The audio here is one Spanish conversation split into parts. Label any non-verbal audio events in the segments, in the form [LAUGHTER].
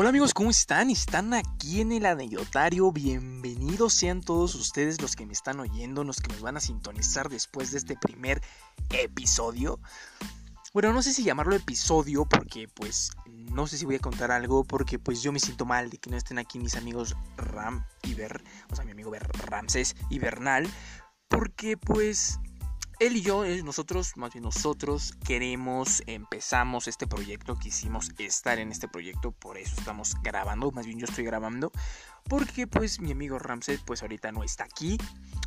Hola amigos, ¿cómo están? Están aquí en el anecdotario. Bienvenidos sean todos ustedes los que me están oyendo, los que nos van a sintonizar después de este primer episodio. Bueno, no sé si llamarlo episodio porque pues no sé si voy a contar algo porque pues yo me siento mal de que no estén aquí mis amigos Ram y Ver, o sea, mi amigo Ver, Ramses y Bernal, porque pues él y yo, eh, nosotros, más bien nosotros, queremos, empezamos este proyecto, quisimos estar en este proyecto, por eso estamos grabando, más bien yo estoy grabando, porque pues mi amigo Ramses pues ahorita no está aquí,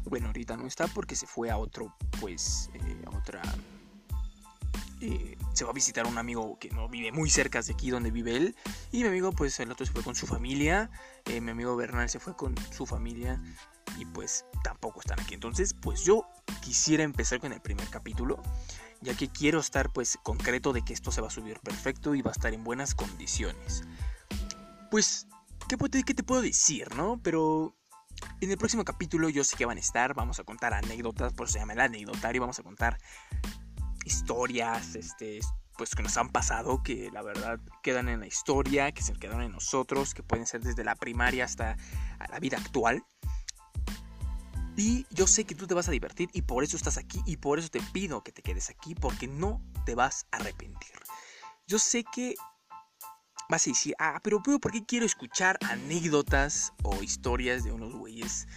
bueno, ahorita no está porque se fue a otro, pues, eh, otra... Eh, se va a visitar un amigo que no vive muy cerca de aquí donde vive él. Y mi amigo, pues el otro se fue con su familia. mi amigo Bernal se fue con su familia y pues tampoco están aquí. Entonces, pues yo quisiera empezar con el primer capítulo, ya que quiero estar pues concreto de que esto se va a subir perfecto y va a estar en buenas condiciones. Pues, ¿qué, qué te puedo decir, no? Pero en el próximo capítulo yo sé que van a estar, vamos a contar anécdotas, por eso se llama el anecdotario, vamos a contar historias, este, pues que nos han pasado, que la verdad quedan en la historia, que se quedan en nosotros, que pueden ser desde la primaria hasta la vida actual. Y yo sé que tú te vas a divertir y por eso estás aquí y por eso te pido que te quedes aquí porque no te vas a arrepentir. Yo sé que vas a decir, ah, pero, ¿por qué quiero escuchar anécdotas o historias de unos güeyes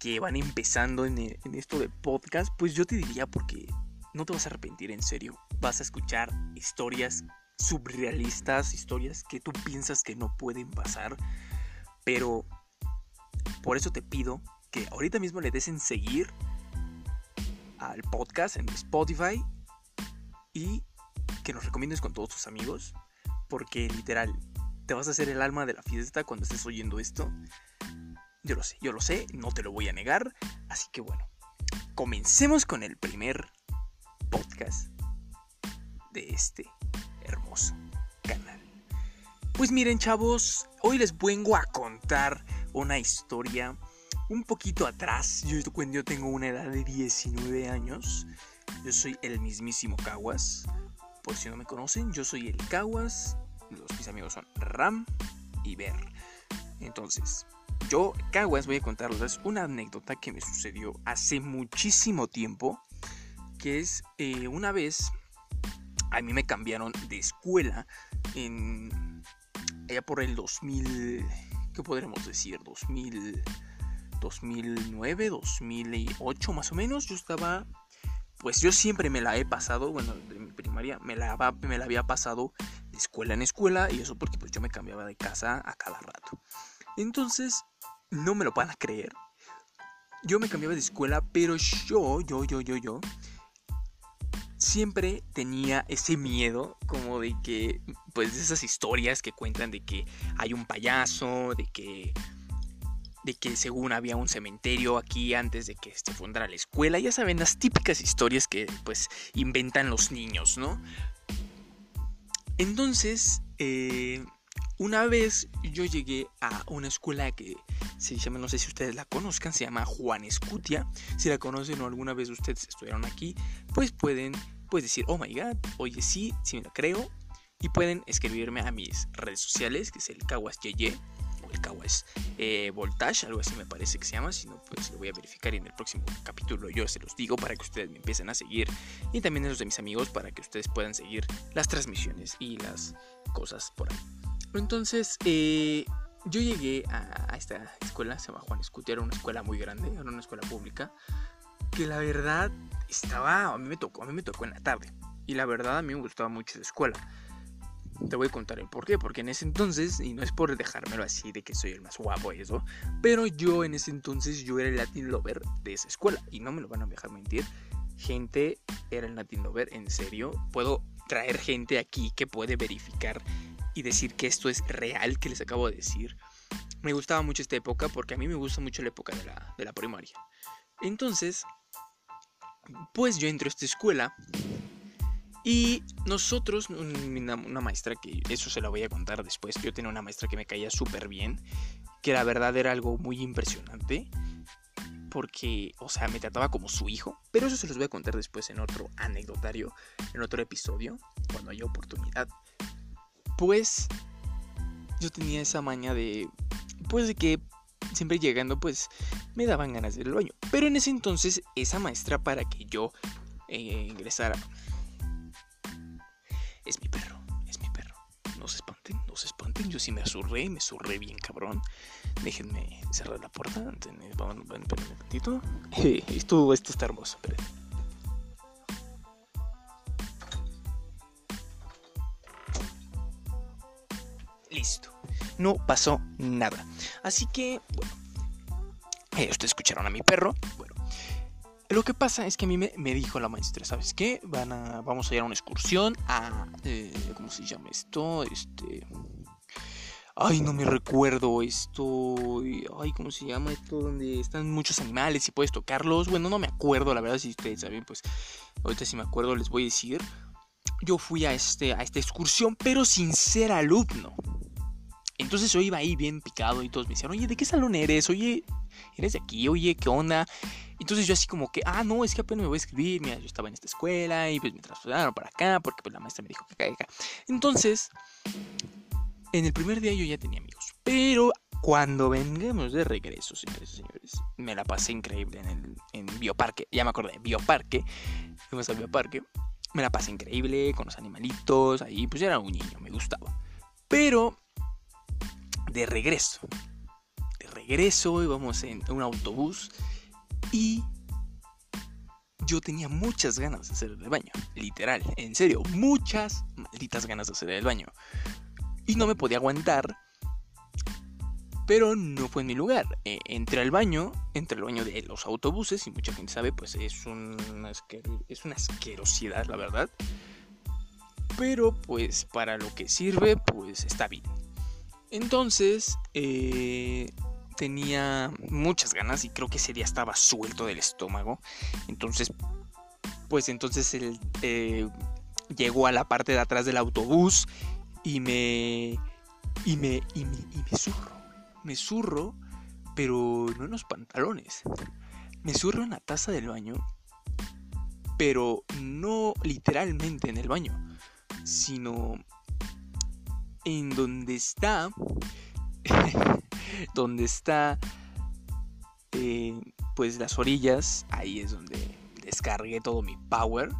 que van empezando en, en esto de podcast? Pues yo te diría porque no te vas a arrepentir en serio. Vas a escuchar historias surrealistas, historias que tú piensas que no pueden pasar. Pero por eso te pido que ahorita mismo le des en seguir al podcast en Spotify y que nos recomiendes con todos tus amigos, porque literal, te vas a hacer el alma de la fiesta cuando estés oyendo esto. Yo lo sé, yo lo sé, no te lo voy a negar, así que bueno, comencemos con el primer podcast de este hermoso canal. Pues miren chavos, hoy les vengo a contar una historia un poquito atrás. Yo, yo tengo una edad de 19 años. Yo soy el mismísimo Caguas. Por si no me conocen, yo soy el Caguas. Los, mis amigos son Ram y Ver. Entonces, yo, Caguas, voy a contarles una anécdota que me sucedió hace muchísimo tiempo. Que es eh, una vez a mí me cambiaron de escuela en allá por el 2000 qué podremos decir 2000 2009, 2008 más o menos, yo estaba, pues yo siempre me la he pasado, bueno, de mi primaria, me la, me la había pasado de escuela en escuela y eso porque pues yo me cambiaba de casa a cada rato. Entonces, no me lo van a creer. Yo me cambiaba de escuela, pero yo, yo, yo, yo, yo, siempre tenía ese miedo como de que, pues de esas historias que cuentan de que hay un payaso, de que de que según había un cementerio aquí antes de que se fundara la escuela. Ya saben, las típicas historias que pues inventan los niños, ¿no? Entonces, eh, una vez yo llegué a una escuela que se llama, no sé si ustedes la conozcan, se llama Juan Escutia. Si la conocen o alguna vez ustedes estuvieron aquí, pues pueden pues decir, oh my god, oye sí, sí me lo creo. Y pueden escribirme a mis redes sociales, que es el Caguas Yeye el Kawas eh, Voltage, algo así me parece que se llama. Si no, pues lo voy a verificar y en el próximo capítulo yo se los digo para que ustedes me empiecen a seguir. Y también los de mis amigos para que ustedes puedan seguir las transmisiones y las cosas por ahí. Entonces, eh, yo llegué a, esta escuela, se llama Juan Escutia, era una escuela muy grande, era una escuela pública, que la verdad estaba, a mí me tocó, a mí me tocó en la tarde. Y la verdad a mí me gustaba mucho esa escuela. Te voy a contar el por qué, porque en ese entonces, y no es por dejármelo así de que soy el más guapo eso, pero yo en ese entonces yo era el Latin Lover de esa escuela, y no me lo van a dejar mentir, gente era el Latin Lover, en serio, puedo traer gente aquí que puede verificar y decir que esto es real que les acabo de decir. Me gustaba mucho esta época porque a mí me gusta mucho la época de la, de la primaria. Entonces, pues yo entro a esta escuela y nosotros, una, maestra que eso se la voy a contar después, yo tenía una maestra que me caía súper bien, que la verdad era algo muy impresionante, porque, o sea, me trataba como su hijo, pero eso se los voy a contar después en otro anecdotario, en otro episodio, cuando haya oportunidad. Pues yo tenía esa maña de, pues de que siempre llegando, pues me daban ganas de ir al baño. Pero en ese entonces, esa maestra para que yo eh, ingresara es mi perro, es mi perro. No se espanten, no se espanten. Yo sí me azurré, me zurré bien cabrón. Déjenme cerrar la puerta. Vamos, un tantito. [LAUGHS] Esto, esto está hermoso. Listo. No pasó nada. Así que, bueno. Eh, ustedes escucharon a mi perro. Bueno. Lo que pasa es que a mí me, dijo la maestra, ¿sabes qué? Van a, vamos a ir a una excursión a... Eh, ¿Cómo se llama esto? Este... Ay, no me recuerdo esto. Ay, ¿cómo se llama esto? Donde están muchos animales y puedes tocarlos. Bueno, no me acuerdo, la verdad, si ustedes saben, pues ahorita si me acuerdo les voy a decir. Yo fui a, este, a esta excursión, pero sin ser alumno. Entonces yo iba ahí bien picado y todos me decían, oye, ¿de qué salón eres? Oye, ¿eres de aquí? Oye, ¿qué onda? Entonces yo así como que, ah, no, es que apenas me voy a escribir, mira, yo estaba en esta escuela y pues me trasladaron para acá porque pues la maestra me dijo que acá, acá. Entonces, en el primer día yo ya tenía amigos, pero cuando vengamos de regreso, señores y señores, me la pasé increíble en el en Bioparque, ya me acordé, Bioparque, fuimos al Bioparque, me la pasé increíble con los animalitos, ahí pues era un niño, me gustaba. Pero de regreso. De regreso íbamos en un autobús y yo tenía muchas ganas de hacer el baño. Literal, en serio, muchas malditas ganas de hacer el baño. Y no me podía aguantar. Pero no fue en mi lugar. Eh, entré al baño, entre el baño de los autobuses, y mucha gente sabe, pues es una, es una asquerosidad, la verdad. Pero pues para lo que sirve, pues está bien. Entonces, eh, tenía muchas ganas y creo que ese día estaba suelto del estómago. Entonces, pues entonces él eh, llegó a la parte de atrás del autobús y me, y me, y me, y me zurro. Me zurro, pero no en los pantalones. Me zurro en la taza del baño, pero no literalmente en el baño, sino en donde está, [LAUGHS] donde está, eh, pues las orillas, ahí es donde descargué todo mi power.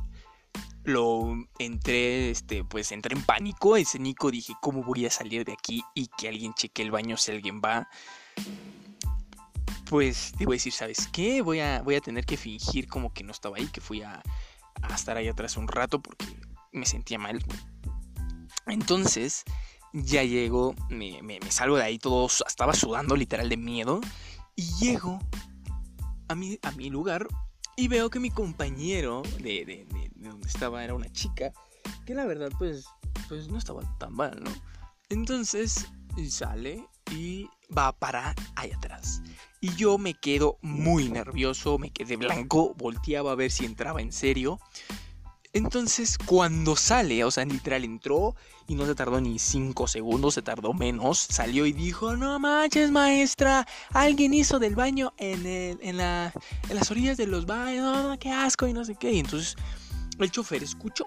Lo entré, este, pues entré en pánico. Ese Nico dije, ¿cómo voy a salir de aquí y que alguien cheque el baño si alguien va? Pues te voy a decir, ¿sabes qué? Voy a, voy a tener que fingir como que no estaba ahí, que fui a, a estar ahí atrás un rato porque me sentía mal. Entonces, ya llego, me, salgo de ahí todo, estaba sudando literal de miedo. Y llego a mi, a mi lugar y veo que mi compañero de, de, donde estaba era una chica, que la verdad pues, pues no estaba tan mal, ¿no? Entonces sale y va para allá atrás. Y yo me quedo muy nervioso, me quedé blanco, volteaba a ver si entraba en serio. Entonces, cuando sale, o sea, literal entró y no se tardó ni 5 segundos, se tardó menos. Salió y dijo: No manches, maestra, alguien hizo del baño en, en, la, en las orillas de los baños, qué asco y no sé qué. Y entonces, el chofer escuchó.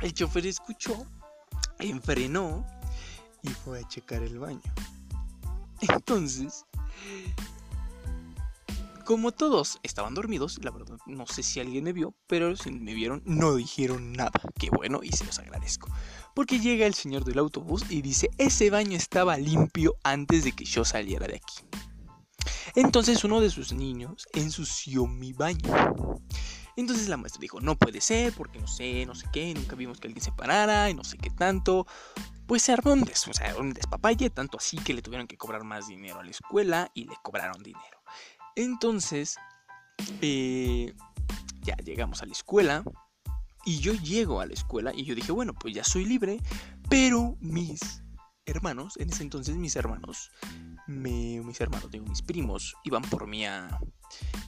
El chofer escuchó, enfrenó y fue a checar el baño. [LAUGHS] Entonces, como todos estaban dormidos, la verdad no sé si alguien me vio, pero si me vieron no dijeron nada. Qué bueno y se los agradezco. Porque llega el señor del autobús y dice, ese baño estaba limpio antes de que yo saliera de aquí. Entonces uno de sus niños ensució mi baño. Entonces la maestra dijo, no puede ser, porque no sé, no sé qué, nunca vimos que alguien se parara y no sé qué tanto. Pues se armó un, un despapalle, tanto así que le tuvieron que cobrar más dinero a la escuela y le cobraron dinero. Entonces, eh, ya llegamos a la escuela. Y yo llego a la escuela y yo dije, bueno, pues ya soy libre. Pero mis hermanos, en ese entonces mis hermanos, mis hermanos, digo, mis primos, iban por mí a...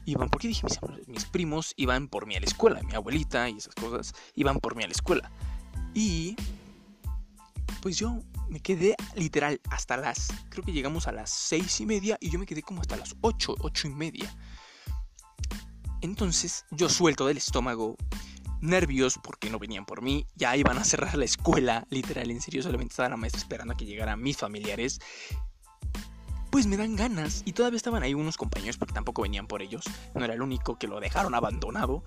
Iban, ¿por qué dije mis? Mis primos iban por mí a la escuela, mi abuelita y esas cosas, iban por mí a la escuela. Y pues yo me quedé literal hasta las, creo que llegamos a las seis y media y yo me quedé como hasta las ocho, ocho y media. Entonces yo suelto del estómago nervios porque no venían por mí, ya iban a cerrar la escuela, literal, en serio, solamente estaba la maestra esperando a que llegaran mis familiares. Pues me dan ganas y todavía estaban ahí unos compañeros porque tampoco venían por ellos, no era el único que lo dejaron abandonado.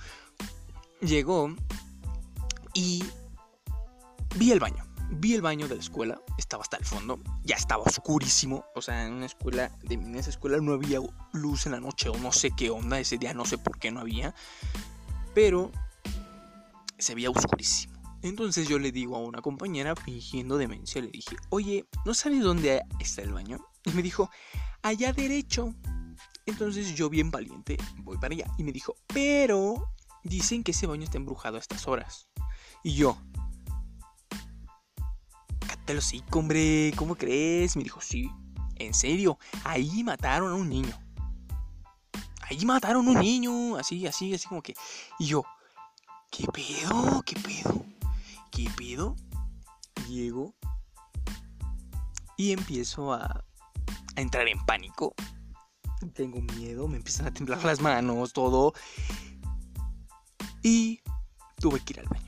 Llegó y vi el baño. Vi el baño de la escuela, estaba hasta el fondo, ya estaba oscurísimo. O sea, en una escuela, de, en esa escuela no había luz en la noche o no sé qué onda, ese día no sé por qué no había. Pero se veía oscurísimo. Entonces yo le digo a una compañera fingiendo demencia, le dije, oye, ¿no sabes dónde está el baño? Y me dijo, allá derecho. Entonces yo bien valiente voy para allá y me dijo, pero dicen que ese baño está embrujado a estas horas. Y yo, cátalo sí, hombre, ¿cómo crees? Me dijo, sí, en serio, ahí mataron a un niño. Ahí mataron a un niño, así, así, así como que... Y yo, ¿qué pedo? ¿Qué pedo? ¿Qué pedo? Llego y empiezo a entrar en pánico. Tengo miedo, me empiezan a temblar las manos, todo. Y tuve que ir al baño.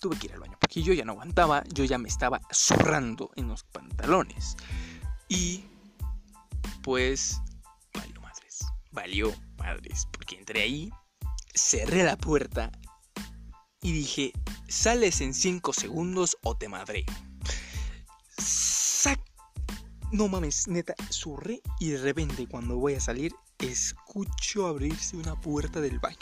Tuve que ir al baño porque yo ya no aguantaba, yo ya me estaba zurrando en los pantalones. Y pues valió madres, valió madres, porque entré ahí, cerré la puerta y dije, sales en 5 segundos o te madré. No mames, neta, surré y de repente cuando voy a salir escucho abrirse una puerta del baño.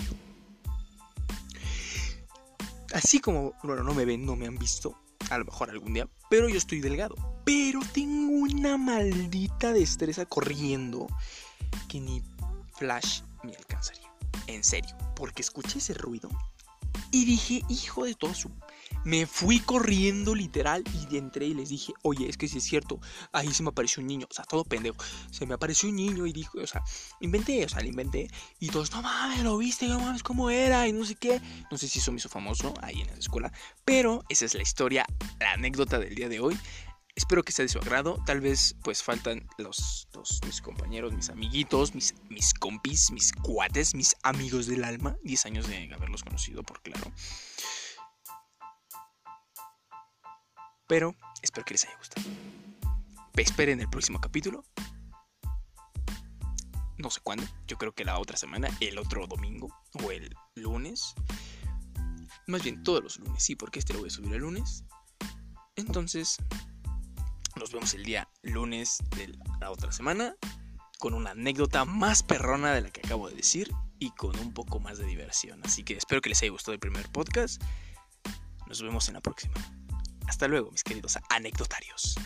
Así como, bueno, no me ven, no me han visto, a lo mejor algún día, pero yo estoy delgado. Pero tengo una maldita destreza corriendo que ni Flash me alcanzaría. En serio, porque escuché ese ruido y dije, hijo de todo su... Me fui corriendo literal y entré y les dije, oye, es que si es cierto, ahí se me apareció un niño, o sea, todo pendejo. Se me apareció un niño y dijo, o sea, inventé, o sea, le inventé. Y todos, no mames, lo viste, no mames, cómo era y no sé qué. No sé si eso me hizo famoso ahí en la escuela, pero esa es la historia, la anécdota del día de hoy. Espero que sea de su agrado. Tal vez pues faltan los, mis compañeros, mis amiguitos, mis, mis compis, mis cuates, mis amigos del alma. 10 años de haberlos conocido, por claro. Pero espero que les haya gustado. Esperen el próximo capítulo. No sé cuándo. Yo creo que la otra semana, el otro domingo o el lunes. Más bien todos los lunes, sí, porque este lo voy a subir el lunes. Entonces, nos vemos el día lunes de la otra semana con una anécdota más perrona de la que acabo de decir y con un poco más de diversión. Así que espero que les haya gustado el primer podcast. Nos vemos en la próxima. Hasta luego, mis queridos anecdotarios.